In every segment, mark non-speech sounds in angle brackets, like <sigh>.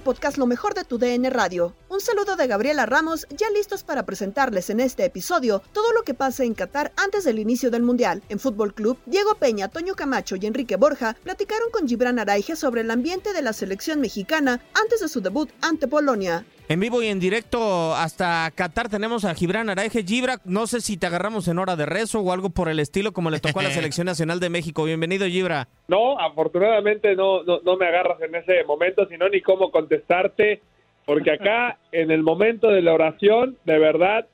Podcast Lo mejor de tu DN Radio. Un saludo de Gabriela Ramos, ya listos para presentarles en este episodio todo lo que pasa en Qatar antes del inicio del Mundial. En Fútbol Club, Diego Peña, Toño Camacho y Enrique Borja platicaron con Gibran Araige sobre el ambiente de la selección mexicana antes de su debut ante Polonia. En vivo y en directo hasta Qatar tenemos a Gibran Araige. Gibra, no sé si te agarramos en hora de rezo o algo por el estilo como le tocó a la <laughs> Selección Nacional de México. Bienvenido, Gibra. No, afortunadamente no, no, no me agarras en ese momento, sino ni cómo contestarte, porque acá <laughs> en el momento de la oración, de verdad,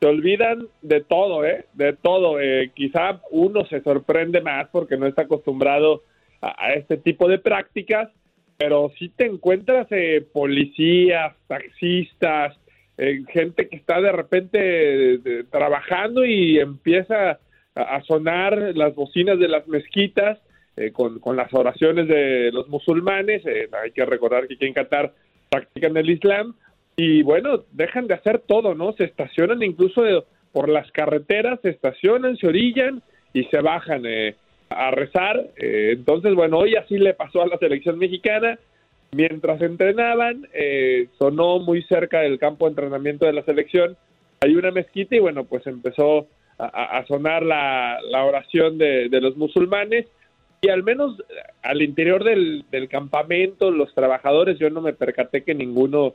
se olvidan de todo, ¿eh? De todo. Eh, quizá uno se sorprende más porque no está acostumbrado a, a este tipo de prácticas, pero si te encuentras eh, policías, taxistas, eh, gente que está de repente trabajando y empieza a, sonar las bocinas de las mezquitas eh, con, las oraciones de los musulmanes. Eh, hay que recordar que aquí en Qatar practican el Islam y bueno, dejan de hacer todo, ¿no? Se estacionan incluso por las carreteras, se estacionan, se orillan y se bajan eh, a rezar. Eh, entonces, bueno, hoy así le pasó a la selección mexicana. Mientras entrenaban, eh, sonó muy cerca del campo de entrenamiento de la selección. Hay una mezquita y bueno, pues empezó a, sonar la, oración de, los musulmanes y al menos al interior del, del campamento, los trabajadores, yo no me percaté que ninguno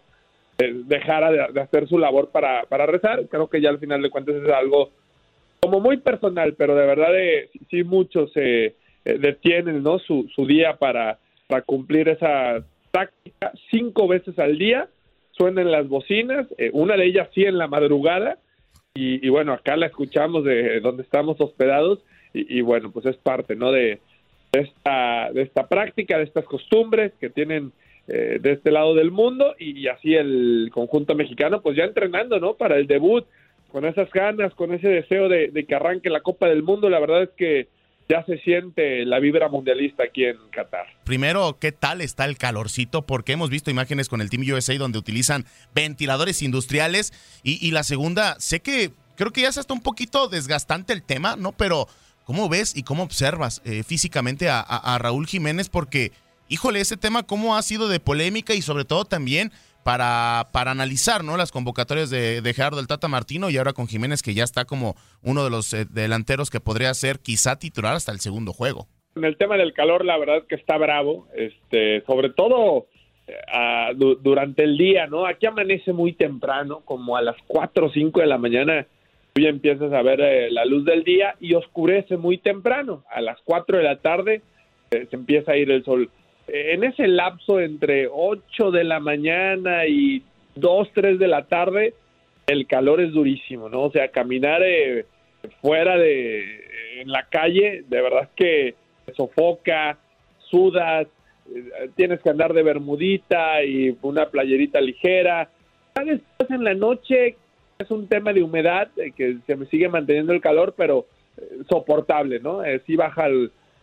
eh, dejara de, de hacer su labor para, para rezar. Creo que ya al final de cuentas es algo como muy personal, pero de verdad eh, sí- muchos eh, eh, detienen ¿no? su, día para, para cumplir esa táctica cinco veces al día. Suenan las bocinas, eh, una de ellas sí en la madrugada, y, y bueno, acá la escuchamos de donde estamos hospedados, y, y bueno, pues es parte ¿no? de, esta, de esta práctica, de estas costumbres que tienen eh, de este lado del mundo, y, así el conjunto mexicano, pues ya entrenando ¿no? para el debut con esas ganas, con ese deseo de, que arranque la Copa del Mundo, la verdad es que ya se siente la vibra mundialista aquí en Qatar. Primero, ¿qué tal está el calorcito? Porque hemos visto imágenes con el Team USA donde utilizan ventiladores industriales. Y, la segunda, sé que creo que ya es hasta un poquito desgastante el tema, ¿no? Pero, ¿cómo ves y cómo observas eh, físicamente a- a Raúl Jiménez? Porque, híjole, ese tema, ¿cómo ha sido de polémica y sobre todo también para, para analizar, ¿no? Las convocatorias de, de Gerardo del Tata Martino y ahora con Jiménez, que ya está como uno de los eh, delanteros que podría ser quizá titular hasta el segundo juego. En el tema del calor, la verdad que está bravo, este, sobre todo eh, du- durante el día, ¿no? Aquí amanece muy temprano, como a las 4 o 5 de la mañana, tú ya empiezas a ver eh, la luz del día y oscurece muy temprano. A las 4 de la tarde eh, se empieza a ir el sol. En ese lapso entre 8 de la mañana y 2, 3 de la tarde, el calor es durísimo, ¿no? O sea, caminar eh, fuera de en la calle, de verdad que sofoca, sudas, eh, tienes que andar de bermudita y una playerita ligera. Después en la noche es un tema de humedad eh, que se me sigue manteniendo el calor, pero soportable, ¿no? sí baja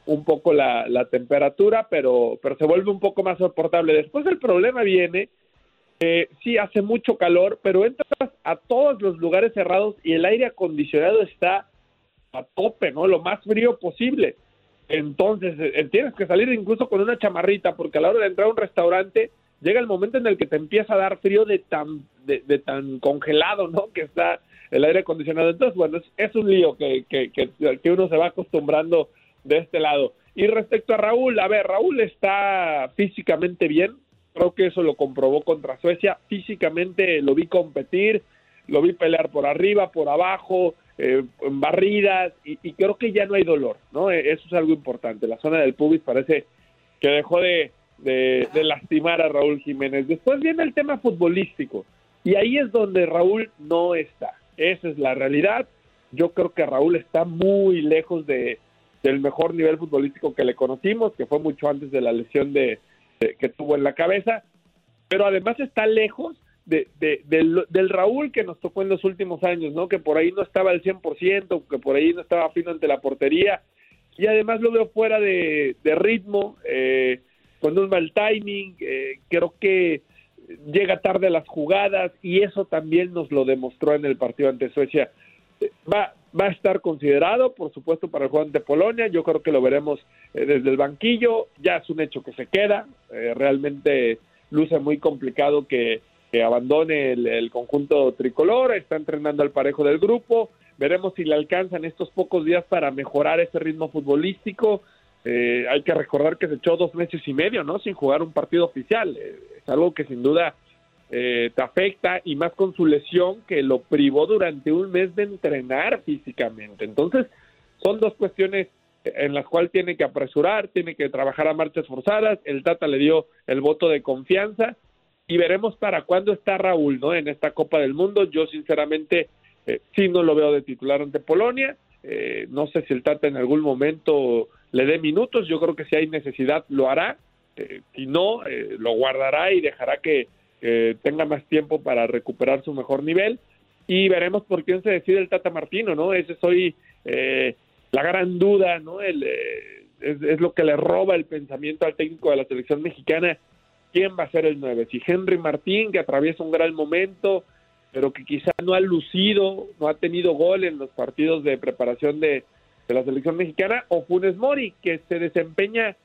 un poco la, temperatura, pero, pero se vuelve un poco más soportable. Después el problema viene eh, sí, hace mucho calor, pero entras a todos los lugares cerrados y el aire acondicionado está a tope, ¿no? Lo más frío posible. Entonces, eh, tienes que salir incluso con una chamarrita, porque a la hora de entrar a un restaurante, llega el momento en el que te empieza a dar frío de tan, de, tan congelado, ¿no? Que está el aire acondicionado. Entonces, bueno, es, es un lío que, que, que uno se va acostumbrando de este lado. Y respecto a Raúl, a ver, Raúl está físicamente bien, Creo que eso lo comprobó contra Suecia. Físicamente lo vi competir, lo vi pelear por arriba, por abajo, eh, en barridas, y, creo que ya no hay dolor, ¿no? E, eso es algo importante. La zona del pubis parece que dejó de, de, lastimar a Raúl Jiménez. Después viene el tema futbolístico, y ahí es donde Raúl no está. Esa es la realidad. Yo creo que Raúl está muy lejos de, del mejor nivel futbolístico que le conocimos, que fue mucho antes de la lesión de, que tuvo en la cabeza, pero además está lejos de, del, Raúl que nos tocó en los últimos años, ¿no? Que por ahí no estaba al 100%, que por ahí no estaba fino ante la portería, y además lo veo fuera de, ritmo, eh, con un mal timing, eh, creo que llega tarde a las jugadas y eso también nos lo demostró en el partido ante Suecia. Va, va a estar considerado, por supuesto, para el juego ante Polonia. Yo creo que lo veremos eh, desde el banquillo. Ya es un hecho que se queda. Eh, realmente luce muy complicado que, abandone el, conjunto tricolor. Está entrenando al parejo del grupo. Veremos si le alcanzan estos pocos días para mejorar ese ritmo futbolístico. Eh, hay que recordar que se echó dos meses y medio, ¿no? Sin jugar un partido oficial. es algo que sin duda eh, te afecta y más con su lesión que lo privó durante un mes de entrenar físicamente. Entonces, son dos cuestiones en las cuales tiene que apresurar, tiene que trabajar a marchas forzadas. El Tata le dio el voto de confianza y veremos para cuándo está Raúl, ¿no? En esta Copa del Mundo. Yo, sinceramente, eh, sí no lo veo de titular ante Polonia. Eh, no sé si el Tata en algún momento le dé minutos. Yo creo que si hay necesidad lo hará. si no, lo guardará y dejará que que tenga más tiempo para recuperar su mejor nivel y veremos por quién se decide el Tata Martino, ¿no? Ese es hoy eh, la gran duda, ¿no? El, eh, es, lo que le roba el pensamiento al técnico de la selección mexicana. ¿Quién va a ser el 9? Si Henry Martín, que atraviesa un gran momento, pero que quizá no ha lucido, no ha tenido gol en los partidos de preparación de, de la selección mexicana, o Funes Mori, que se desempeña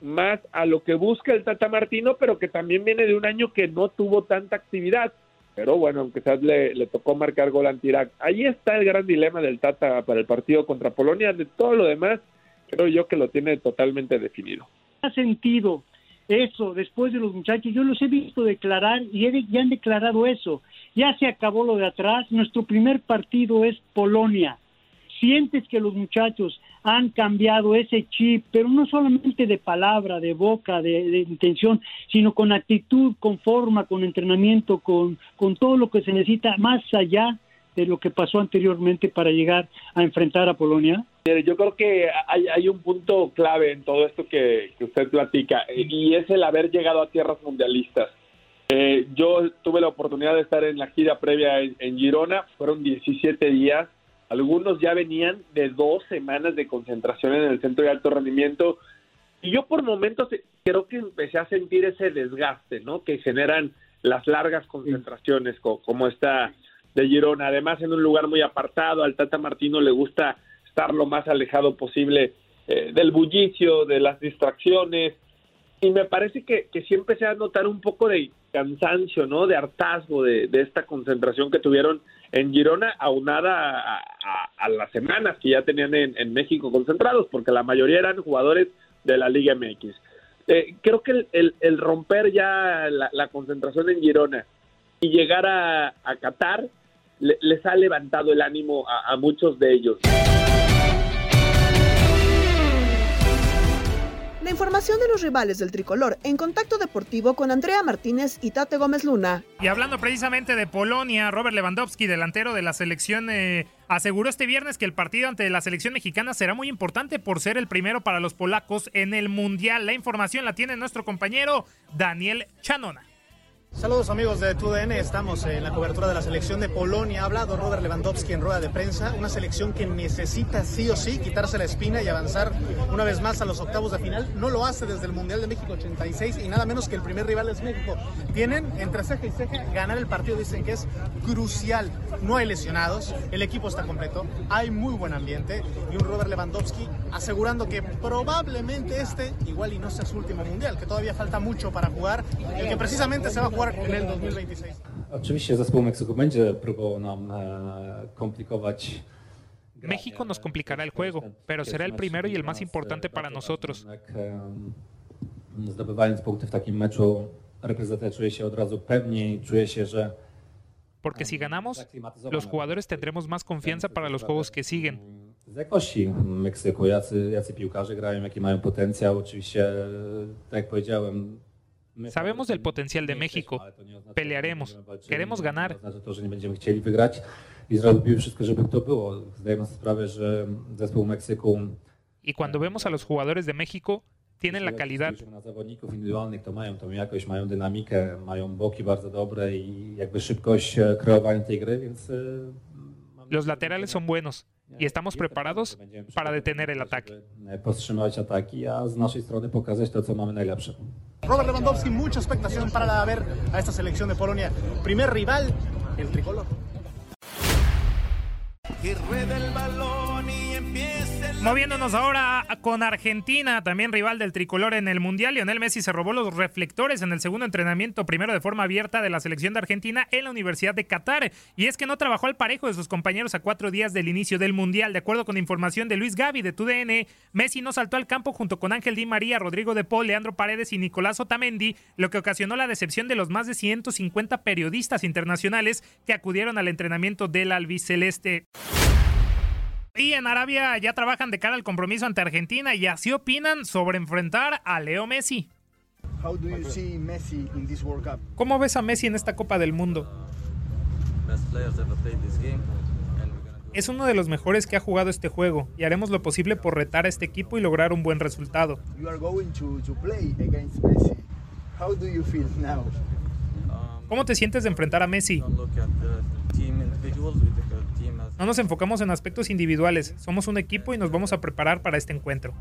más a lo que busca el Tata Martino, pero que también viene de un año que no tuvo tanta actividad. Pero bueno, aunque le, le tocó marcar gol ante Irak. Ahí está el gran dilema del Tata para el partido contra Polonia. De todo lo demás, creo yo que lo tiene totalmente definido. Ha sentido eso después de los muchachos. Yo los he visto declarar y ya han declarado eso. Ya se acabó lo de atrás. Nuestro primer partido es Polonia sientes que los muchachos han cambiado ese chip, pero no solamente de palabra, de boca, de, intención, sino con actitud, con forma, con entrenamiento, con, con todo lo que se necesita más allá de lo que pasó anteriormente para llegar a enfrentar a Polonia? Yo creo que hay, hay un punto clave en todo esto que, usted platica y es el haber llegado a tierras mundialistas. Eh, yo tuve la oportunidad de estar en la gira previa en Girona, fueron 17 días algunos ya venían de dos semanas de concentración en el centro de alto rendimiento y yo por momentos creo que empecé a sentir ese desgaste, ¿no? Que generan las largas concentraciones como esta de Girona. Además, en un lugar muy apartado, al Tata Martino le gusta estar lo más alejado posible eh, del bullicio, de las distracciones. Y me parece que, que sí empecé a notar un poco de cansancio, ¿no? De hartazgo de, de esta concentración que tuvieron en Girona, aunada a, las semanas que ya tenían en, México concentrados, porque la mayoría eran jugadores de la Liga MX. Eh, creo que el, romper ya la, concentración en Girona y llegar a, Qatar les ha levantado el ánimo a muchos de ellos. La información de los rivales del tricolor en contacto deportivo con Andrea Martínez y Tate Gómez Luna. Y hablando precisamente de Polonia, Robert Lewandowski, delantero de la selección, eh, aseguró este viernes que el partido ante la selección mexicana será muy importante por ser el primero para los polacos en el Mundial. La información la tiene nuestro compañero Daniel Chanona. Saludos amigos de TUDN, estamos en la cobertura de la selección de Polonia. Ha hablado Robert Lewandowski en rueda de prensa, una selección que necesita sí o sí quitarse la espina y avanzar una vez más a los octavos de final. No lo hace desde el Mundial de México 86 y nada menos que el primer rival es México. Tienen entre ceja y ceja ganar el partido, dicen que es crucial. No hay lesionados, el equipo está completo, hay muy buen ambiente y un Robert Lewandowski asegurando que probablemente este igual y no sea su último Mundial, que todavía falta mucho para jugar, el que precisamente se va a en el 2026. Oczywiście zespół Meksyku będzie próbował nam e, komplikować México nos complicará el juego, pero será el primero y el más importante para nosotros. Zdobywając punkty w takim meczu, reprezentacja czuje się od razu pewniej, czuje się, że Porque si ganamos, los jugadores tendremos más confianza para los juegos que siguen. Z jakości Meksyku, jacy, jacy piłkarze grają, jaki mają potencjał. Oczywiście, tak jak powiedziałem, Sabemos del potencial de México. Pelearemos. Queremos ganar. Y cuando vemos a los jugadores de México, tienen la calidad. na zawodników indywidualnych, to mają tą jakość, mają dynamikę, mają boki bardzo dobre i jakby szybkość e, kreowania tej gry, więc... e, Los laterales son buenos y estamos preparados para detener el ataque. Robert Lewandowski, mucha expectación para ver a esta selección de Polonia. Primer rival, el tricolor. Moviéndonos ahora con Argentina, también rival del tricolor en el Mundial, Lionel Messi se robó los reflectores en el segundo entrenamiento, primero de forma abierta de la selección de Argentina en la Universidad de Qatar. Y es que no trabajó al parejo de sus compañeros a cuatro días del inicio del Mundial. De acuerdo con información de Luis Gavi de TUDN, Messi no saltó al campo junto con Ángel Di María, Rodrigo de Paul, Leandro Paredes y Nicolás Otamendi, lo que ocasionó la decepción de los más de 150 periodistas internacionales que acudieron al entrenamiento del albiceleste. Y en Arabia ya trabajan de cara al compromiso ante Argentina y así opinan sobre enfrentar a Leo Messi. How do you see Messi in this World Cup? ¿Cómo ves a Messi en esta Copa del Mundo? Es uno de los mejores que ha jugado este juego y haremos lo posible por retar a este equipo y lograr un buen resultado. ¿Cómo te sientes de enfrentar a Messi? No nos enfocamos en aspectos individuales, somos un equipo y nos vamos a preparar para este encuentro.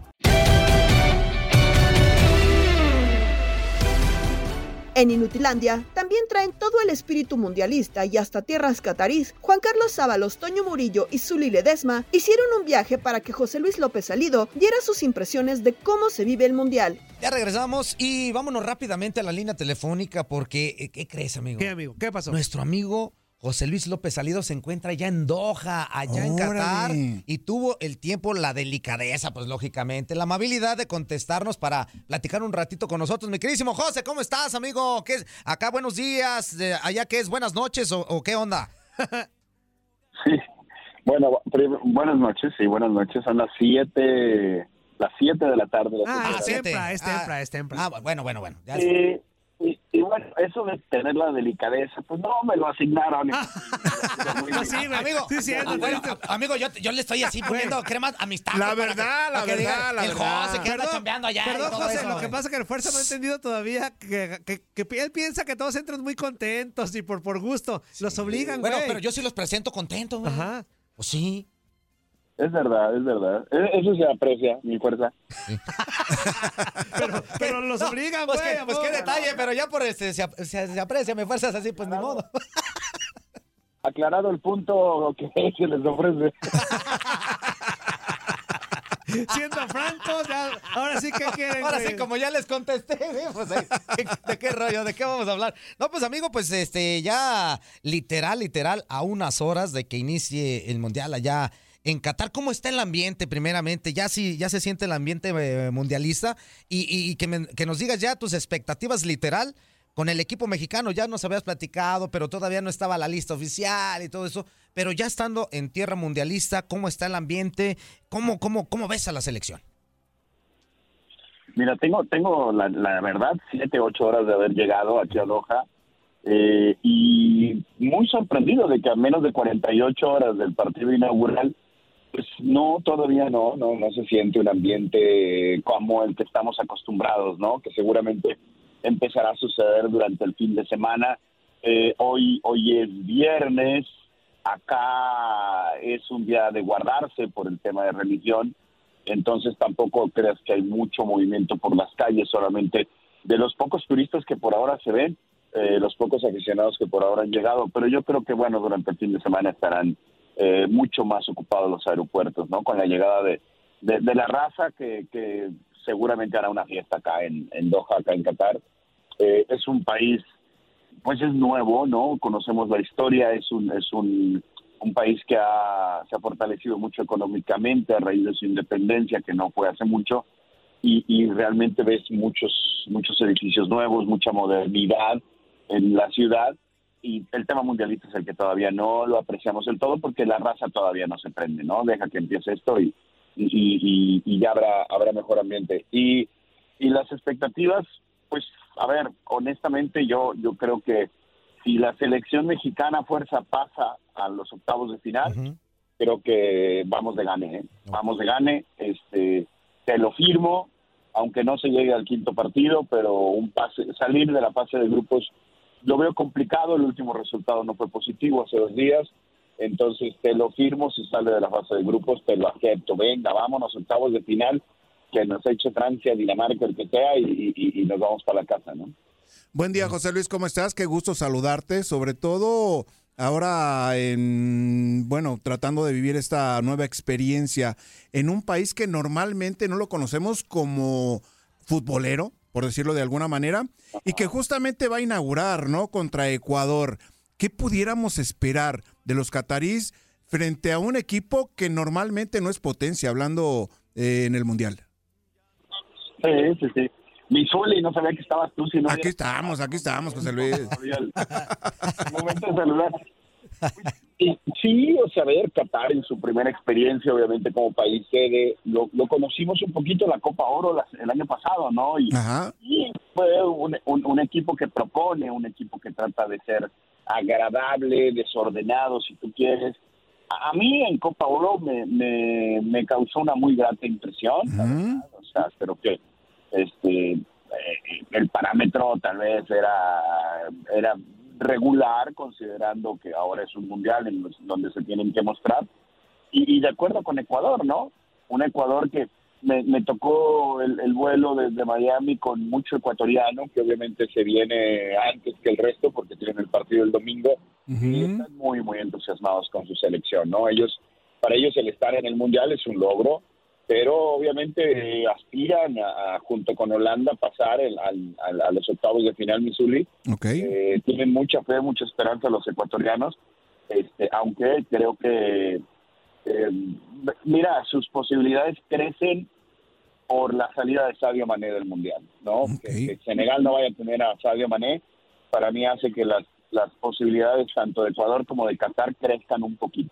En Inutilandia también traen todo el espíritu mundialista y hasta tierras catarís. Juan Carlos Sábalos, Toño Murillo y Zuli Ledesma hicieron un viaje para que José Luis López Salido diera sus impresiones de cómo se vive el mundial. Ya regresamos y vámonos rápidamente a la línea telefónica porque, eh, ¿qué crees, amigo? ¿Qué, amigo? ¿Qué pasó? Nuestro amigo José Luis López Salido se encuentra ya en Doha, allá en Qatar, y tuvo el tiempo, la delicadeza, pues lógicamente, la amabilidad de contestarnos para platicar un ratito con nosotros. Mi queridísimo José, ¿cómo estás, amigo? ¿Qué es? Acá buenos días, de allá qué es, buenas noches o, o qué onda? <laughs> Bueno, prim- buenas noches, sí, buenas noches. Son las 7 las siete de la tarde. Ah, siete es de la tempra, es tempra, es tempra. Ah, bueno, bueno, bueno. ya- tarde. Y, bueno, eso de tener la delicadeza, pues no me lo asignaron. <laughs> Pues sí. Amigo, Sí, ah, bueno, a- amigo, yo, yo le estoy así poniendo crema a mis tacos. La verdad, la para que digan, verdad, la el verdad. José que anda Perdón, chambeando allá. Perdón, José, eso, lo que pasa es que el Fuerza no ha entendido todavía que, que, él piensa que todos entran muy contentos y por, por gusto. Los obligan, güey. Bueno, pero yo sí los presento contentos, güey. Ajá. Pues sí. Es verdad, es verdad. E- Eso se aprecia, mi fuerza. <laughs> Pero los obligan, Pues, güey. qué, pues qué detalle, pero ya por este, se, ap- se- se aprecia, me fuerzas así, pues ni modo. <laughs> Aclarado el punto que <laughs> se les ofrece. Siendo francos, ya, ahora sí que quieren. Ahora sí, como ya les contesté, ¿sí? pues, ¿de, de qué rollo? ¿De qué vamos a hablar? No, pues amigo, pues este, ya literal, literal, a unas horas de que inicie el Mundial allá en Qatar. ¿Cómo está el ambiente primeramente? Ya sí, ya se siente el ambiente eh, mundialista y, que, nos digas ya tus expectativas literal con el equipo mexicano. Ya nos habías platicado, pero todavía no estaba la lista oficial y todo eso. Pero ya estando en tierra mundialista, ¿cómo está el ambiente? ¿Cómo, cómo, cómo ves a la selección? Mira, tengo, tengo la, la verdad, siete, ocho horas de haber llegado aquí a Doha eh, y muy sorprendido de que a menos de 48 horas del partido inaugural, pues no, todavía no, no, no se siente un ambiente como el que estamos acostumbrados, ¿no? Que seguramente empezará a suceder durante el fin de semana. Eh, hoy, hoy es viernes, acá es un día de guardarse por el tema de religión entonces tampoco creas que hay mucho movimiento por las calles, solamente de los pocos turistas que por ahora se ven, eh, los pocos aficionados que por ahora han llegado, pero yo creo que bueno, durante el fin de semana estarán eh, mucho más ocupados los aeropuertos, ¿no? Con la llegada de, de, la raza que, seguramente hará una fiesta acá en, en Doha, acá en Qatar. Eh, es un país, pues es nuevo, ¿no? Conocemos la historia, es un, es un un país que ha, se ha fortalecido mucho económicamente a raíz de su independencia, que no fue hace mucho, y, realmente ves muchos, muchos edificios nuevos, mucha modernidad en la ciudad, y el tema mundialista es el que todavía no lo apreciamos del todo porque la raza todavía no se prende, ¿no? Deja que empiece esto y, y, y ya habrá, habrá mejor ambiente. Y, y las expectativas, pues, a ver, honestamente yo, yo creo que si la selección mexicana fuerza pasa a los octavos de final, creo que vamos de gane, ¿eh? vamos de gane, este, te lo firmo, aunque no se llegue al quinto partido, pero un pase, salir de la fase de grupos lo veo complicado, el último resultado no fue positivo hace dos días, entonces te lo firmo, si sale de la fase de grupos, te lo acepto, venga, vámonos, octavos de final, que nos eche Francia, Dinamarca, el que sea, y, nos vamos para la casa, ¿no? Buen día, José Luis, ¿cómo estás? Qué gusto saludarte, sobre todo ahora en, bueno, tratando de vivir esta nueva experiencia en un país que normalmente no lo conocemos como futbolero, por decirlo de alguna manera, y que justamente va a inaugurar, ¿no? Contra Ecuador. ¿Qué pudiéramos esperar de los catarís frente a un equipo que normalmente no es potencia, hablando eh, en el Mundial? Sí, sí, sí. Misuli, no sabía que estabas tú. Si aquí estamos, aquí estamos, José Luis. <laughs> momento de saludar. Sí, o sea, ver, Qatar en su primera experiencia, obviamente como país sede, lo, conocimos un poquito en la Copa Oro el año pasado, ¿no? Y, fue un, un, equipo que propone, un equipo que trata de ser agradable, desordenado, si tú quieres. A, mí en Copa Oro me, me, me, causó una muy grata impresión, o sea, pero que este eh, el parámetro tal vez era era regular considerando que ahora es un mundial en donde se tienen que mostrar. Y, de acuerdo con Ecuador no un Ecuador que me, tocó el, vuelo desde Miami con mucho ecuatoriano que obviamente se viene antes que el resto porque tienen el partido el domingo. Y están muy muy entusiasmados con su selección no ellos para ellos el estar en el mundial es un logro pero obviamente eh, aspiran a, junto con Holanda pasar el, al, a los octavos de final Missouri. Eh, tienen mucha fe, mucha esperanza los ecuatorianos, este, aunque creo que, eh, mira, sus posibilidades crecen por la salida de Sadio Mané del Mundial, ¿no? Que, Senegal no vaya a tener a Sadio Mané, para mí hace que las, las posibilidades tanto de Ecuador como de Qatar crezcan un poquito.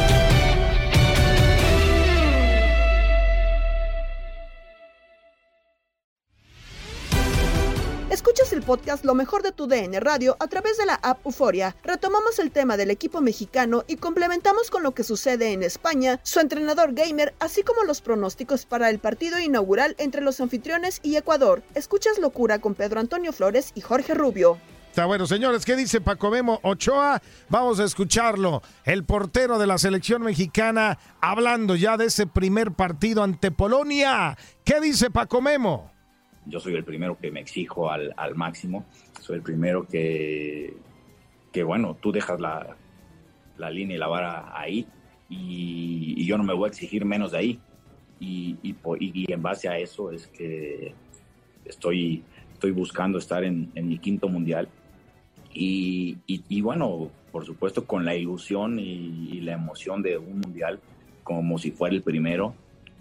Escuchas el podcast Lo mejor de tu DN Radio a través de la app Euforia. Retomamos el tema del equipo mexicano y complementamos con lo que sucede en España, su entrenador gamer, así como los pronósticos para el partido inaugural entre los anfitriones y Ecuador. Escuchas Locura con Pedro Antonio Flores y Jorge Rubio. Está bueno, señores, ¿qué dice Paco Memo Ochoa? Vamos a escucharlo. El portero de la selección mexicana hablando ya de ese primer partido ante Polonia. ¿Qué dice Paco Memo? Yo soy el primero que me exijo al, máximo, soy el primero que, bueno, tú dejas la, la línea y la vara ahí y, yo no me voy a exigir menos de ahí. Y, en base a eso es que estoy, estoy buscando estar en, en mi quinto mundial Y, bueno, por supuesto con la ilusión y la emoción de un mundial como si fuera el primero,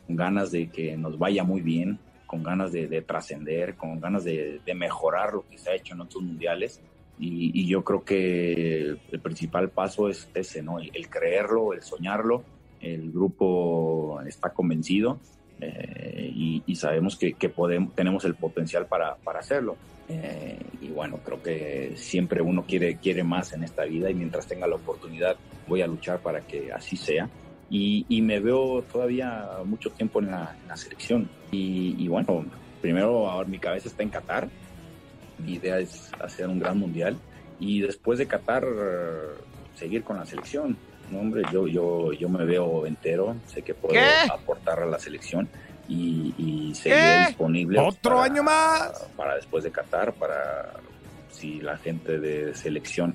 con ganas de que nos vaya muy bien, con ganas de, de trascender, con ganas de, de mejorar lo que se ha hecho en otros mundiales. Y, y yo creo que el principal paso es ese, ¿no? El, el creerlo, el soñarlo. El grupo está convencido eh, y, y sabemos que, que podemos, tenemos el potencial para, para hacerlo. Eh, y bueno, creo que siempre uno quiere, quiere más en esta vida y mientras tenga la oportunidad voy a luchar para que así sea. Y, y me veo todavía mucho tiempo en la, en la selección. Y, y bueno, primero ahora mi cabeza está en Qatar. Mi idea es hacer un gran mundial. Y después de Qatar, seguir con la selección. No, hombre, yo, yo, yo me veo entero. Sé que puedo ¿Qué? aportar a la selección. Y, y seguiré disponible. ¿Otro para- año más? Para después de Qatar, para si la gente de selección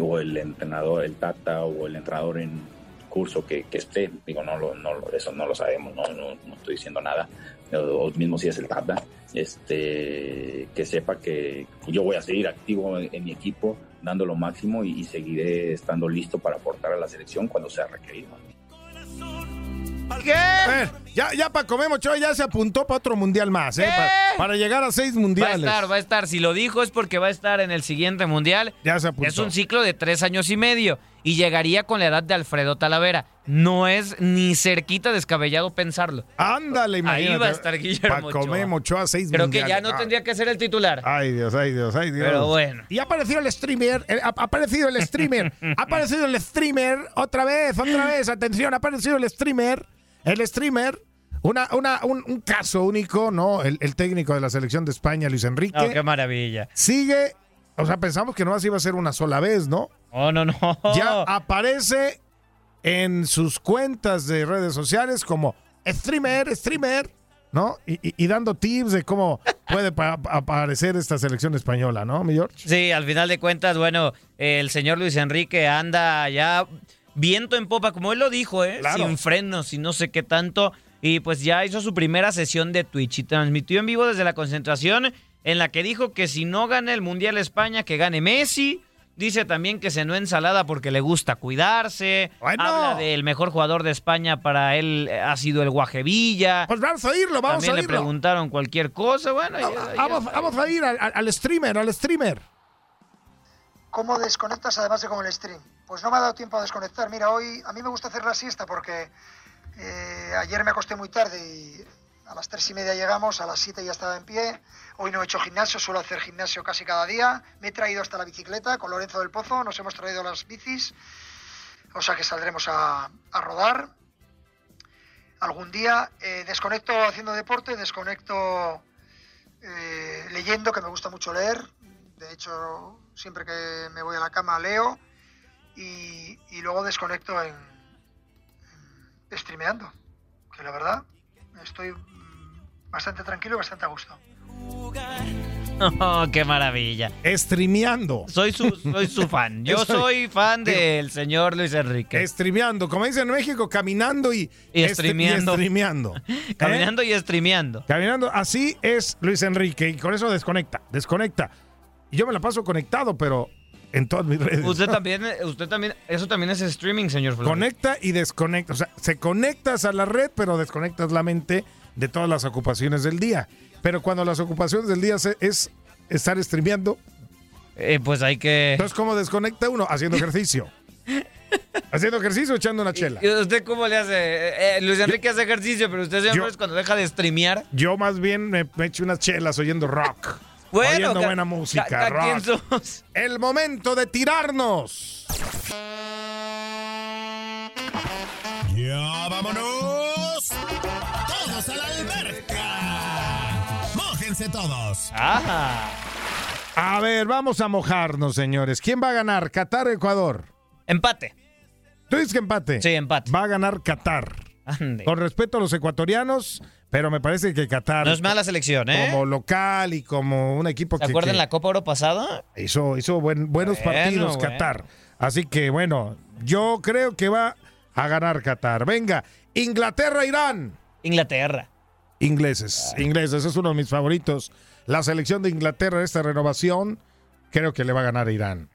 o el entrenador, el Tata o el entrenador en curso que, que esté, digo, no, lo, no eso no lo sabemos, no, no, no estoy diciendo nada, o, mismo si es el Tata, este, que sepa que yo voy a seguir activo en, en mi equipo, dando lo máximo y, y seguiré estando listo para aportar a la selección cuando sea requerido. ¿Qué? ya, ya Paco Memo Ochoa ya se apuntó para otro mundial más, ¿eh? Pa- Para, llegar a seis Va a mundiales. estar, va a estar. Si lo dijo es porque va a estar en el siguiente mundial. Ya se apuntó. Es un ciclo de tres años y medio y llegaría con la edad de Alfredo Talavera. No es ni cerquita descabellado pensarlo. Ándale, imagínate. Ahí va a estar Guillermo Ochoa. Memo Ochoa, seis Creo que ya no tendría que ser el titular. Ay, Dios, ay, Dios, ay, Dios. Pero bueno. Y ha aparecido el streamer, eh, ha ha aparecido el streamer, ha aparecido el streamer, otra vez, otra vez, atención, ha aparecido el streamer, el streamer, una, una, un, un caso único, ¿no? El, el técnico de la selección de España, Luis Enrique, Oh, qué maravilla. sigue, o sea, pensamos que no así iba a ser una sola vez, ¿no? Oh, no, no. Ya aparece en sus cuentas de redes sociales como streamer, streamer, ¿no? Y, y- y dando tips de cómo puede pa- aparecer esta selección española, ¿no, mi George? Sí, al final de cuentas, bueno, el señor Luis Enrique anda ya viento en popa, como él lo dijo, ¿eh? Claro. Sin frenos y no sé qué tanto. Y pues ya hizo su primera sesión de Twitch y transmitió en vivo desde la concentración en la que dijo que si no gana el Mundial España, que gane Messi. Dice también que cenó ensalada porque le gusta cuidarse. Habla del mejor jugador de España para él eh, ha sido el Guajevilla. Pues vamos a oírlo, vamos también a le oírlo. preguntaron cualquier cosa. Bueno, ya- ya Vamos, vamos a ir al streamer, al streamer. ¿Cómo desconectas además de con el stream? Pues no me ha dado tiempo a desconectar. Mira, hoy a mí me gusta hacer la siesta porque eh, ayer me acosté muy tarde y a las tres y media llegamos, a las siete ya estaba en pie. Hoy no he hecho gimnasio, suelo hacer gimnasio casi cada día. Me he traído hasta la bicicleta con Lorenzo del Pozo, nos hemos traído las bicis, o sea que saldremos a, rodar. Algún día eh, desconecto haciendo deporte, desconecto eh, leyendo, que me gusta mucho leer. De hecho, siempre que me voy a la cama leo y, luego desconecto en, en streameando, que la verdad estoy bastante tranquilo y bastante a gusto. Oh, <laughs> qué maravilla. Streameando. Soy su, soy su fan. <laughs> Yo Estoy- soy fan del señor Luis Enrique. Streameando, como dicen en México, caminando y, Y este- streameando. y streameando. <laughs> Caminando y streameando. Caminando, así es Luis Enrique y con eso desconecta, desconecta. Y yo me la paso conectado, pero en todas mis redes. Usted también, usted también, eso también es streaming, señor Flores. Conecta y desconecta. O sea, se conectas a la red, pero desconectas la mente de todas las ocupaciones del día. Pero cuando las ocupaciones del día se- es estar streameando, Eh, pues hay que. entonces ¿cómo desconecta uno? Haciendo <laughs> ejercicio. Haciendo ejercicio o echando una chela. ¿Y usted cómo le hace? Eh, eh, Luis Enrique hace ejercicio, pero usted, señor Yo- Flores, cuando deja de streamear. Yo más bien me, me echo unas chelas oyendo rock. Bueno, oyendo buena música, ca- ca- ¿quién rock. El momento de tirarnos. Ya vámonos. Todos a la alberca. Mójense todos. A ver, vamos a mojarnos, señores. ¿Quién va a ganar? ¿Qatar o Ecuador? Empate. ¿Tú dices que empate? Sí, empate. Va a ganar Qatar. Con respeto a los ecuatorianos, pero me parece que Qatar. No es mala selección, ¿eh? Como local y como un equipo ¿Se que. acuerdan que la Copa Oro pasada? Hizo, hizo buen- buenos Bueno, partidos bueno. Qatar. Así que bueno, yo creo que va a ganar Qatar. Venga, Inglaterra-Irán. Inglaterra. Ingleses, ingleses, es uno de mis favoritos. La selección de Inglaterra, esta renovación, creo que le va a ganar a Irán.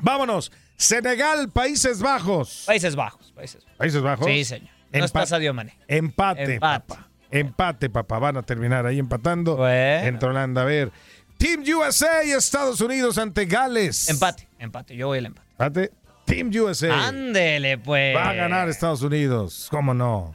Vámonos. Senegal, Países Bajos. Países Bajos. Países Bajos. Países Bajos. Sí, señor. No Sadio Mané. Empate, Empate. papá. Empate, papá. Van a terminar ahí empatando. Entre Holanda. A ver. Team USA y Estados Unidos ante Gales. Empate, empate. Yo voy al empate. Empate. Team USA. Ándele, pues. Va a ganar Estados Unidos. ¿Cómo no?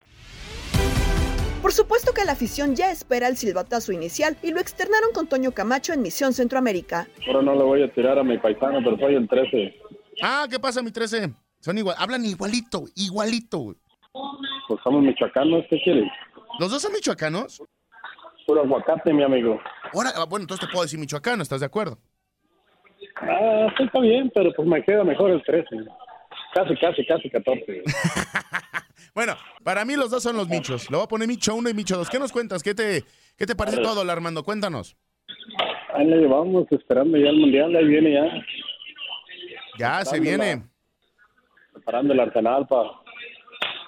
Por supuesto que la afición ya espera el silbatazo inicial y lo externaron con Toño Camacho en Misión Centroamérica. Ahora no le voy a tirar a mi paisano, pero soy el 13. Ah, ¿qué pasa, mi 13? Son igual, hablan igualito, igualito. Pues somos michoacanos, ¿qué quieres? ¿Los dos son michoacanos? Puro aguacate, mi amigo. Ahora, ah, bueno, entonces te puedo decir michoacano, ¿estás de acuerdo? Ah, sí, está bien, pero pues me queda mejor el 13. Casi, casi, casi 14. <laughs> Bueno, para mí los dos son los michos. Le voy a poner micho 1 y micho 2. ¿Qué nos cuentas? ¿Qué te, qué te parece todo, Armando? Cuéntanos. Ahí le llevamos esperando ya el mundial, ahí viene ya. Ya, se viene. Preparando el arsenal para.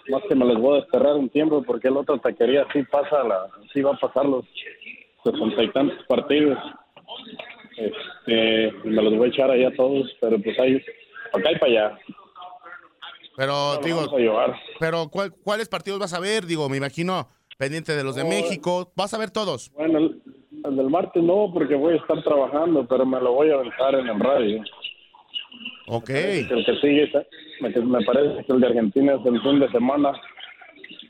Más que me les voy a desterrar un tiempo porque el otro taquería sí pasa, la, sí va a pasar los sesenta y tantos partidos. Este, me los voy a echar allá todos, pero pues ahí, acá y para allá. Pero, digo, pero ¿cuál- ¿cuáles partidos vas a ver? Digo, me imagino pendiente de los de No, México. ¿Vas a ver todos? Bueno, el, el del martes no, porque voy a estar trabajando, pero me lo voy a aventar en el radio. Ok. El que sigue, me, parece que el de Argentina es el fin de semana.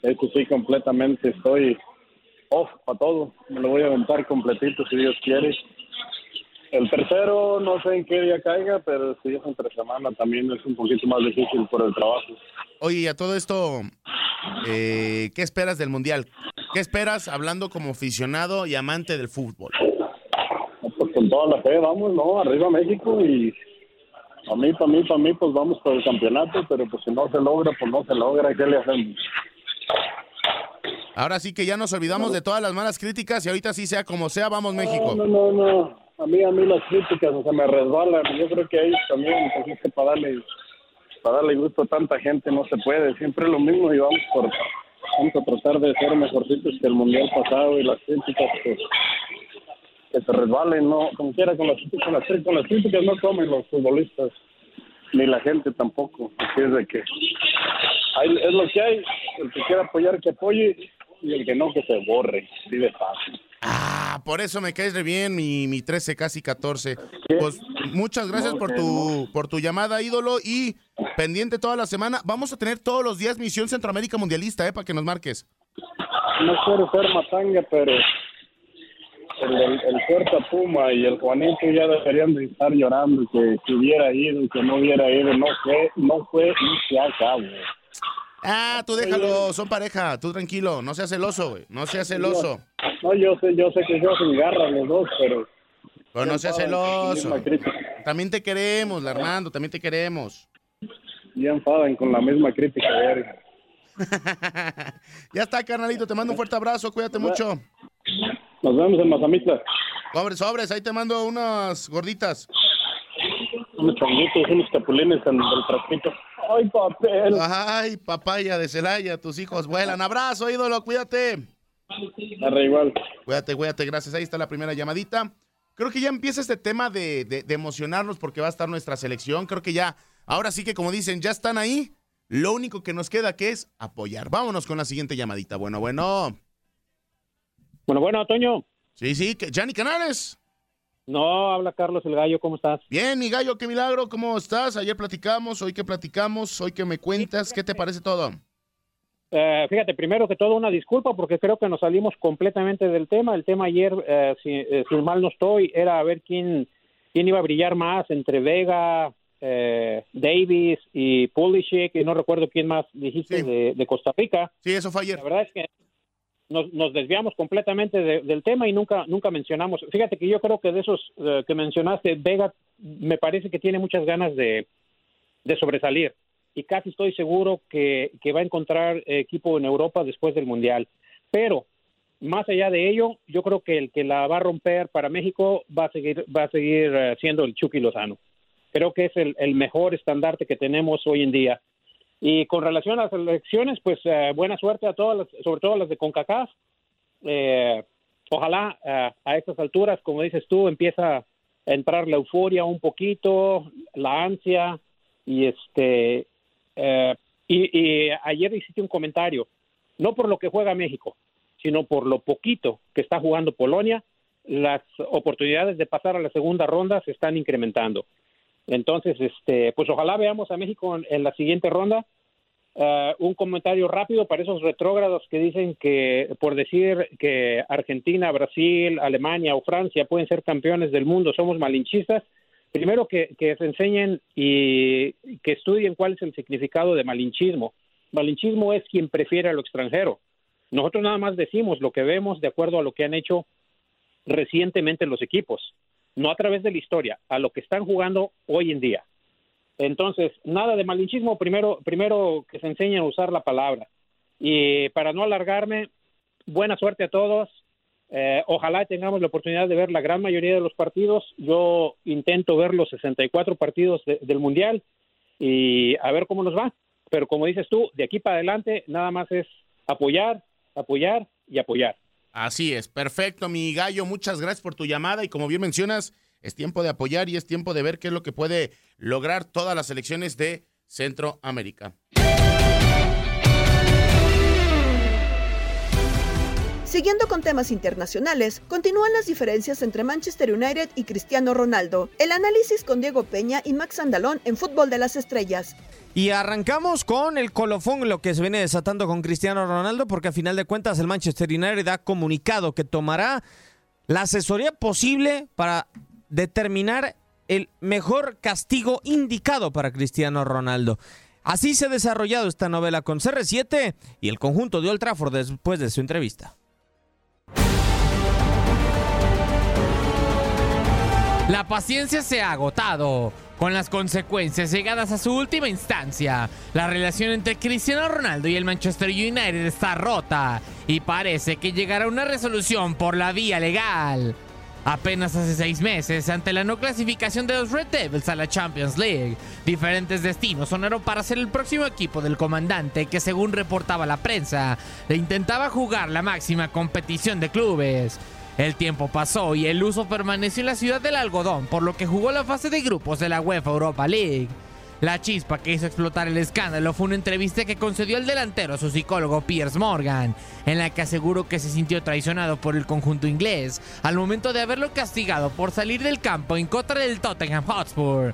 Ese sí, completamente estoy off para todo. Me lo voy a aventar completito si Dios quiere. El tercero, no sé en qué día caiga, pero si es entre semana también es un poquito más difícil por el trabajo. Oye, y a todo esto, eh, ¿qué esperas del Mundial? ¿Qué esperas hablando como aficionado y amante del fútbol? Pues con toda la fe, vamos, ¿no? Arriba México y a mí, para mí, para mí, pues vamos por el campeonato, pero pues si no se logra, pues no se logra. ¿Qué le hacemos? Ahora sí que ya nos olvidamos de todas las malas críticas y ahorita sí sea como sea, vamos México. No, no, no. A mí, a mí las críticas, o sea, me resbalan. Yo creo que ahí también, pues es que para darle, para darle gusto a tanta gente no se puede. Siempre es lo mismo y vamos por, vamos a tratar de ser mejorcitos que el mundial pasado y las críticas, pues, que se resbalen, no, como quiera con las, con las, con las críticas no comen los futbolistas, ni la gente tampoco. Así es de que hay, es lo que hay. El que quiera apoyar, que apoye y el que no, que se borre. De fácil. Ah, por eso me caes re bien, mi, mi 13, casi 14. Pues muchas gracias No, por tu, por tu llamada, ídolo, y pendiente toda la semana. Vamos a tener todos los días Misión Centroamérica Mundialista, ¿eh? Para que nos marques. no quiero ser matanga, pero el, el, el Puerta Puma y el Juanito ya deberían de estar llorando que, que hubiera ido, que no hubiera ido, no fue, no fue y se acabó. Ah, tú déjalo, son pareja, tú tranquilo, no seas celoso, güey, no seas celoso. No, yo sé, yo sé que yo se garran los dos, pero... Pero no seas celoso. También te queremos, Hernando, también te queremos. Ya enfadan con la misma crítica, verga. <laughs> Ya está, carnalito, te mando un fuerte abrazo, cuídate mucho. Nos vemos en Mazamitla. Sobres, sobres, ahí te mando unas gorditas. Unos chonguitos, unos capulines en el trapito. ¡Ay, papel! Ay, papaya de Celaya, tus hijos vuelan. Abrazo, ídolo, cuídate. Arre, igual. Cuídate, cuídate, gracias. Ahí está la primera llamadita. Creo que ya empieza este tema de, de- de emocionarnos porque va a estar nuestra selección. Creo que ya, ahora sí que como dicen, ya están ahí. Lo único que nos queda que es apoyar. Vámonos con la siguiente llamadita. Bueno, bueno. Bueno, bueno, Toño. Sí, sí, Gianni Canales. No, habla Carlos el Gallo, ¿cómo estás? Bien, mi gallo, qué milagro, ¿cómo estás? Ayer platicamos, hoy que platicamos, hoy que me cuentas, ¿qué te parece todo? Eh, fíjate, primero que todo una disculpa porque creo que nos salimos completamente del tema. El tema ayer, eh, si, eh, si mal no estoy, era a ver quién, quién iba a brillar más entre Vega, eh, Davis y Pulisic, y no recuerdo quién más dijiste de, de Costa Rica. Sí, eso fue ayer. La verdad es que nos, nos desviamos completamente de- del tema y nunca nunca mencionamos. Fíjate que yo creo que de esos eh, que mencionaste, Vega me parece que tiene muchas ganas de, de sobresalir y casi estoy seguro que, que va a encontrar equipo en Europa después del Mundial. Pero más allá de ello, yo creo que el que la va a romper para México va a seguir va a seguir eh, siendo el Chucky Lozano. Creo que es el, el mejor estandarte que tenemos hoy en día. Y con relación a las elecciones, pues eh, buena suerte a todas, las, sobre todo a las de CONCACAF. Eh, ojalá eh, a estas alturas, como dices tú, empieza a entrar la euforia un poquito, la ansia y este eh, y, y ayer hiciste un comentario, no por lo que juega México, sino por lo poquito que está jugando Polonia, las oportunidades de pasar a la segunda ronda se están incrementando. Entonces, este, pues ojalá veamos a México en, la siguiente ronda. Eh, un comentario rápido para esos retrógrados que dicen que por decir que Argentina, Brasil, Alemania o Francia pueden ser campeones del mundo, somos malinchistas. Primero que, que se enseñen y que estudien cuál es el significado de malinchismo. Malinchismo es quien prefiere a lo extranjero. Nosotros nada más decimos lo que vemos de acuerdo a lo que han hecho recientemente los equipos, no a través de la historia, a lo que están jugando hoy en día. Entonces, nada de malinchismo, primero, primero que se enseñen a usar la palabra. Y para no alargarme, buena suerte a todos. Eh, ojalá tengamos la oportunidad de ver la gran mayoría de los partidos. Yo intento ver los 64 partidos de- del Mundial y a ver cómo nos va. Pero como dices tú, de aquí para adelante nada más es apoyar, apoyar y apoyar. Así es, perfecto, mi gallo. Muchas gracias por tu llamada y como bien mencionas, es tiempo de apoyar y es tiempo de ver qué es lo que puede lograr todas las elecciones de Centroamérica. Siguiendo con temas internacionales, continúan las diferencias entre Manchester United y Cristiano Ronaldo. El análisis con Diego Peña y Max Andalón en Fútbol de las Estrellas. Y arrancamos con el colofón, lo que se viene desatando con Cristiano Ronaldo, porque a final de cuentas el Manchester United ha comunicado que tomará la asesoría posible para determinar el mejor castigo indicado para Cristiano Ronaldo. Así se ha desarrollado esta novela con CR7 y el conjunto de Old Trafford después de su entrevista. La paciencia se ha agotado. Con las consecuencias llegadas a su última instancia, la relación entre Cristiano Ronaldo y el Manchester United está rota y parece que llegará una resolución por la vía legal. Apenas hace seis meses, ante la no clasificación de los Red Devils a la Champions League, diferentes destinos sonaron para ser el próximo equipo del comandante que, según reportaba la prensa, le intentaba jugar la máxima competición de clubes. El tiempo pasó y el uso permaneció en la ciudad del algodón, por lo que jugó la fase de grupos de la UEFA Europa League. La chispa que hizo explotar el escándalo fue una entrevista que concedió el delantero a su psicólogo Piers Morgan, en la que aseguró que se sintió traicionado por el conjunto inglés al momento de haberlo castigado por salir del campo en contra del Tottenham Hotspur.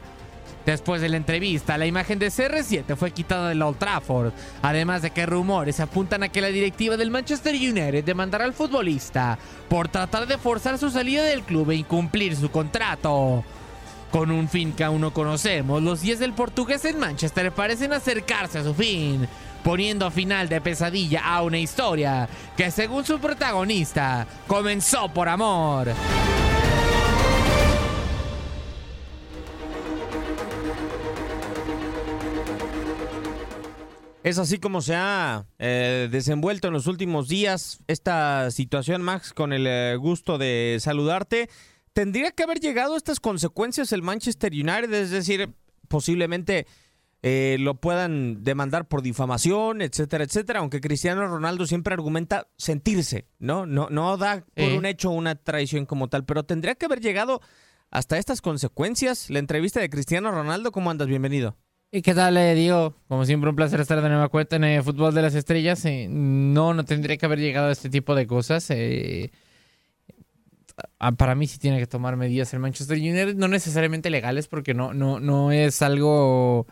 Después de la entrevista, la imagen de CR7 fue quitada del Old Trafford, además de que rumores apuntan a que la directiva del Manchester United demandará al futbolista por tratar de forzar su salida del club e incumplir su contrato. Con un fin que aún no conocemos, los 10 del portugués en Manchester parecen acercarse a su fin, poniendo final de pesadilla a una historia que según su protagonista comenzó por amor. Es así como se ha eh, desenvuelto en los últimos días esta situación, Max, con el eh, gusto de saludarte. ¿Tendría que haber llegado a estas consecuencias el Manchester United? Es decir, posiblemente eh, lo puedan demandar por difamación, etcétera, etcétera, aunque Cristiano Ronaldo siempre argumenta sentirse, ¿no? No, no da por un hecho una traición como tal, pero tendría que haber llegado hasta estas consecuencias. La entrevista de Cristiano Ronaldo, ¿cómo andas? Bienvenido. ¿Y qué tal, eh, Diego? Como siempre, un placer estar de nueva cuenta en el Fútbol de las Estrellas. Eh, no, no tendría que haber llegado a este tipo de cosas. eh, ah, para mí sí tiene que tomar medidas el Manchester United, no necesariamente legales, porque no, no, no es algo,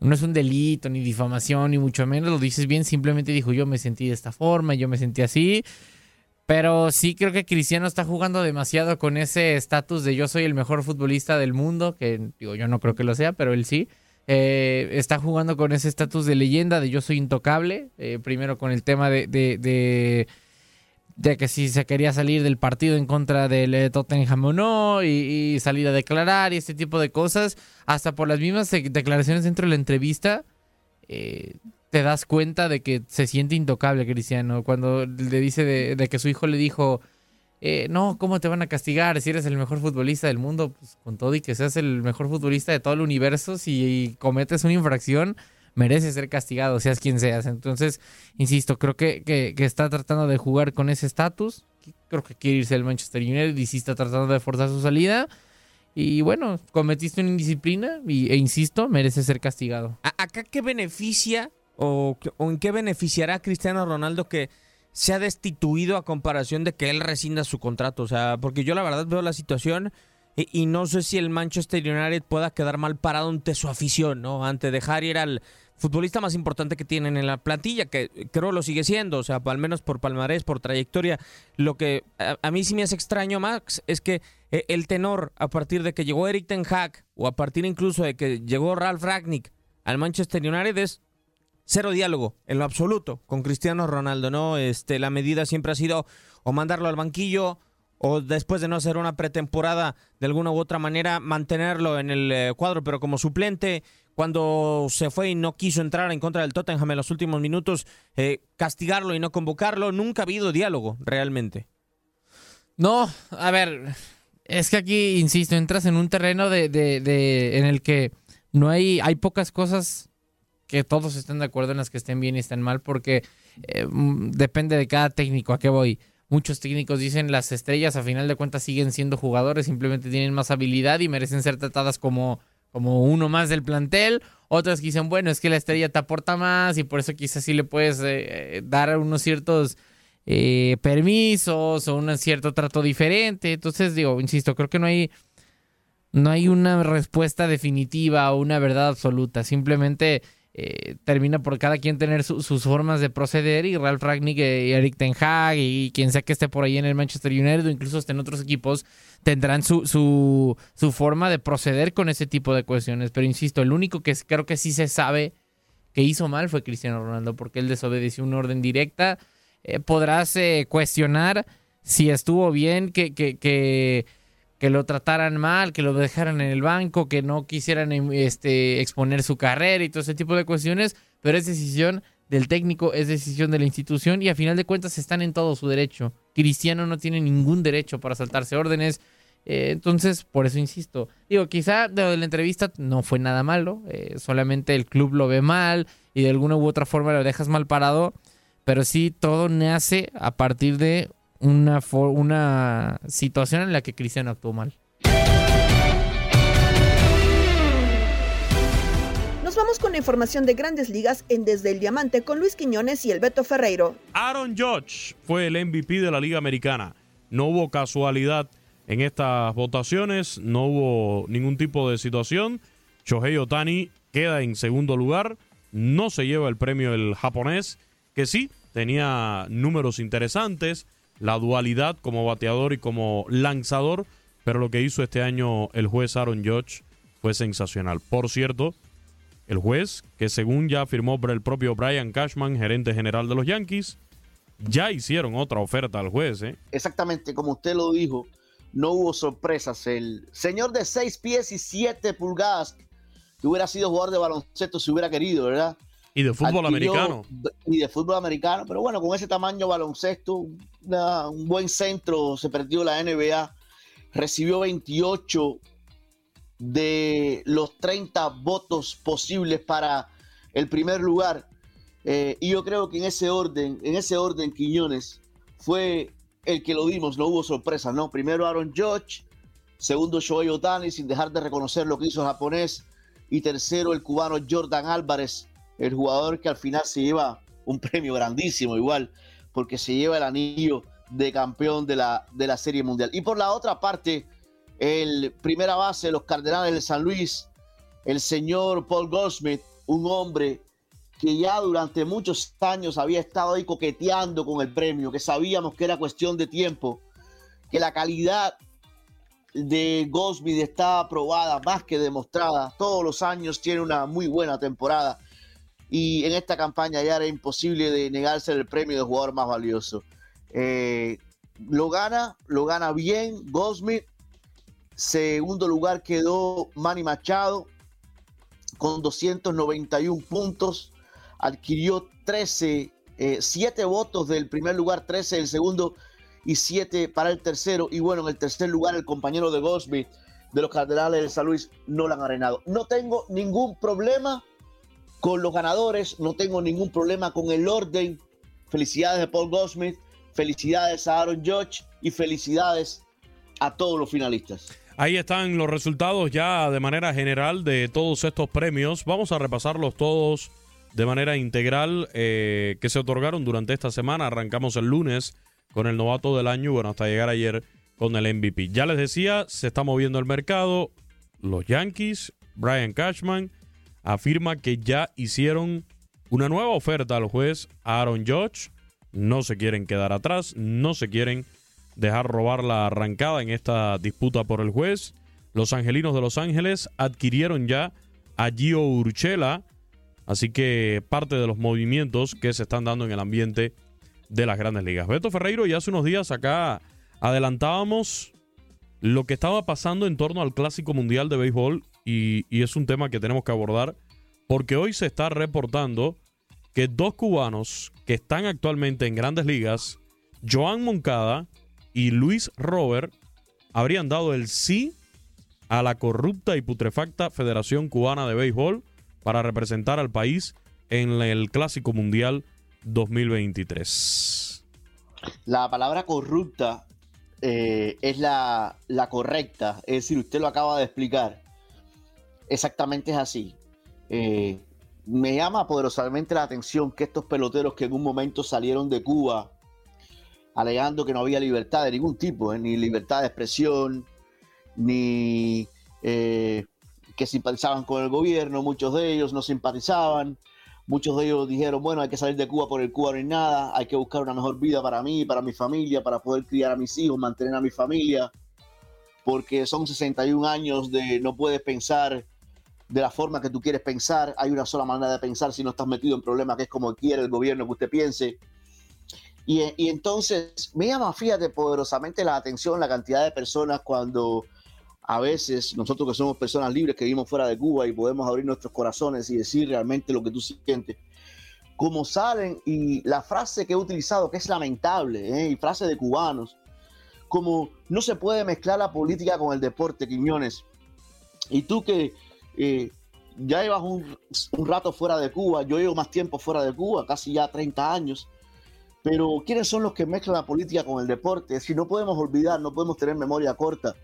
no es un delito, ni difamación, ni mucho menos. Lo dices bien, simplemente dijo yo me sentí de esta forma, yo me sentí así. Pero sí creo que Cristiano está jugando demasiado con ese estatus de yo soy el mejor futbolista del mundo, que digo yo no creo que lo sea, pero él sí. Eh, está jugando con ese estatus de leyenda, de yo soy intocable. eh, primero con el tema de, que si se quería salir del partido en contra del eh, Tottenham o no, y, salir a declarar y este tipo de cosas, hasta por las mismas de- declaraciones dentro de la entrevista, eh, te das cuenta de que se siente intocable Cristiano. Cuando le dice de que su hijo le dijo, eh, no, ¿cómo te van a castigar si eres el mejor futbolista del mundo? Pues con todo y que seas el mejor futbolista de todo el universo, si cometes una infracción, mereces ser castigado, seas quien seas. Entonces, insisto, creo que, que- está tratando de jugar con ese estatus. Creo que quiere irse al Manchester United y sí está tratando de forzar su salida. Y bueno, cometiste una indisciplina y, e insisto, merece ser castigado. ¿A- ¿Acá qué beneficia o, o en qué beneficiará a Cristiano Ronaldo que sea destituido a comparación de que él rescinda su contrato? O sea, porque yo la verdad veo la situación y, no sé si el Manchester United pueda quedar mal parado ante su afición, ¿no? Ante dejar ir al futbolista más importante que tienen en la plantilla, que creo lo sigue siendo, o sea, al menos por palmarés, por trayectoria. Lo que a, mí sí me hace extraño, Max, es que eh, el tenor, a partir de que llegó Eric Ten Hag, o a partir incluso de que llegó Ralph Ragnick al Manchester United, es cero diálogo en lo absoluto con Cristiano Ronaldo, ¿no? Este, la medida siempre ha sido o mandarlo al banquillo o después de no hacer una pretemporada de alguna u otra manera mantenerlo en el eh, cuadro pero como suplente cuando se fue y no quiso entrar en contra del Tottenham en los últimos minutos eh, castigarlo y no convocarlo nunca ha habido diálogo realmente No, a ver, es que aquí, insisto, entras en un terreno de, de- de- en el que no hay, hay pocas cosas que todos estén de acuerdo en las que estén bien y estén mal, porque eh, mm, depende de cada técnico. ¿A qué voy? Muchos técnicos dicen las estrellas a final de cuentas siguen siendo jugadores, simplemente tienen más habilidad y merecen ser tratadas como, como uno más del plantel. Otros que dicen, bueno, es que la estrella te aporta más y por eso quizás sí le puedes eh, eh, dar unos ciertos permisos o un cierto trato diferente. Entonces, digo, insisto, creo que no hay, no hay una respuesta definitiva o una verdad absoluta. Simplemente eh, termina por cada quien tener su- sus formas de proceder y Ralph Ragnick eh, y Eric Ten Hag y quien sea que esté por ahí en el Manchester United o incluso en otros equipos tendrán su, su, su forma de proceder con ese tipo de cuestiones. Pero insisto, el único que creo que sí se sabe que hizo mal fue Cristiano Ronaldo porque él desobedeció una orden directa. Eh, podrás eh, cuestionar si estuvo bien que, que, que, que lo trataran mal, que lo dejaran en el banco, que no quisieran em, este, exponer su carrera y todo ese tipo de cuestiones, pero es decisión del técnico, es decisión de la institución y a final de cuentas están en todo su derecho. Cristiano no tiene ningún derecho para saltarse órdenes. eh, entonces, por eso insisto. Digo, quizá de la entrevista no fue nada malo, eh, solamente el club lo ve mal y de alguna u otra forma lo dejas mal parado, pero sí todo nace a partir de una, una situación en la que Cristiano actuó mal. Nos vamos con la información de grandes ligas en Desde el Diamante con Luis Quiñones y el Beto Ferreiro. Aaron Judge fue el MVP de la Liga Americana. No hubo casualidad en estas votaciones, no hubo ningún tipo de situación. Shohei Otani queda en segundo lugar, no se lleva el premio el japonés, que sí tenía números interesantes, la dualidad como bateador y como lanzador, pero lo que hizo este año el juez Aaron Judge fue sensacional. Por cierto, el juez, que según ya afirmó por el propio Brian Cashman, gerente general de los Yankees, ya hicieron otra oferta al juez. ¿eh? Exactamente como usted lo dijo, no hubo sorpresas. El señor de 6 pies y 7 pulgadas, que hubiera sido jugador de baloncesto si hubiera querido, ¿verdad? Y de fútbol Adquirió- americano. Y de fútbol americano, pero bueno, con ese tamaño baloncesto, un buen centro, se perdió la NBA, recibió 28 de los 30 votos posibles para el primer lugar. Eh, y yo creo que en ese orden, en ese orden, Quiñones fue el que lo dimos, no hubo sorpresa, ¿no? Primero Aaron Judge, segundo Shohei Otani, sin dejar de reconocer lo que hizo el japonés, y tercero el cubano Jordan Álvarez, el jugador que al final se lleva un premio grandísimo igual, porque se lleva el anillo de campeón de la, de la Serie Mundial. Y por la otra parte, el primera base de los Cardenales de San Luis, el señor Paul Goldsmith, un hombre que ya durante muchos años había estado ahí coqueteando con el premio, que sabíamos que era cuestión de tiempo, que la calidad de Goldsmith está probada, más que demostrada. Todos los años tiene una muy buena temporada y en esta campaña ya era imposible de negarse el premio de jugador más valioso. Eh, lo gana, lo gana bien Goldsmith. Segundo lugar quedó Manny Machado con 291 puntos. Adquirió 13, 7 eh, votos del primer lugar, 13 del segundo y 7 para el tercero. Y bueno, en el tercer lugar el compañero de Goldsmith de los Cardenales de San Luis, no lo han arenado. No tengo ningún problema con los ganadores, no tengo ningún problema con el orden. Felicidades a Paul Goldsmith, felicidades a Aaron Judge y felicidades a todos los finalistas. Ahí están los resultados ya de manera general de todos estos premios. Vamos a repasarlos todos de manera integral eh, que se otorgaron durante esta semana. Arrancamos el lunes con el novato del año, bueno, hasta llegar ayer con el MVP. Ya les decía, se está moviendo el mercado. Los Yankees, Brian Cashman, afirma que ya hicieron una nueva oferta al juez Aaron Judge. No se quieren quedar atrás, no se quieren dejar robar la arrancada en esta disputa por el juez. Los Angelinos de Los Ángeles adquirieron ya a Gio Urchela, así que parte de los movimientos que se están dando en el ambiente de las grandes ligas. Beto Ferreiro ya hace unos días acá adelantábamos lo que estaba pasando en torno al Clásico Mundial de Béisbol y, es un tema que tenemos que abordar porque hoy se está reportando que dos cubanos que están actualmente en grandes ligas, Joan Moncada y Luis Robert, habrían dado el sí a la corrupta y putrefacta Federación Cubana de Béisbol para representar al país en el Clásico Mundial 2023. La palabra corrupta eh, es la, correcta. Es decir, usted lo acaba de explicar. Exactamente es así. Eh, me llama poderosamente la atención que estos peloteros que en un momento salieron de Cuba alegando que no había libertad de ningún tipo, eh, ni libertad de expresión, ni que simpatizaban con el gobierno, muchos de ellos no simpatizaban, Muchos de ellos dijeron, bueno, hay que salir de Cuba por el Cuba no hay nada, hay que buscar una mejor vida para mí, para mi familia, para poder criar a mis hijos, mantener a mi familia, porque son 61 años de no puedes pensar de la forma que tú quieres pensar, hay una sola manera de pensar si no estás metido en problemas, que es como quiere el gobierno que usted piense. Y, y entonces me llama, fíjate, poderosamente la atención la cantidad de personas cuando a veces nosotros que somos personas libres que vivimos fuera de Cuba y podemos abrir nuestros corazones y decir realmente lo que tú sientes, como salen y la frase que he utilizado que es lamentable, ¿eh? y frase de cubanos, como no se puede mezclar la política con el deporte, Quiñones. Y tú que ya llevas un, un, rato fuera de Cuba, yo llevo más tiempo fuera de Cuba, casi ya 30 años, pero ¿quiénes son los que mezclan la política con el deporte? Si no podemos olvidar, no podemos tener memoria corta.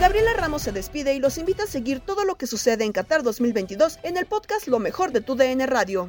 Gabriela Ramos se despide y los invita a seguir todo lo que sucede en Qatar 2022 en el podcast Lo mejor de tu DN Radio.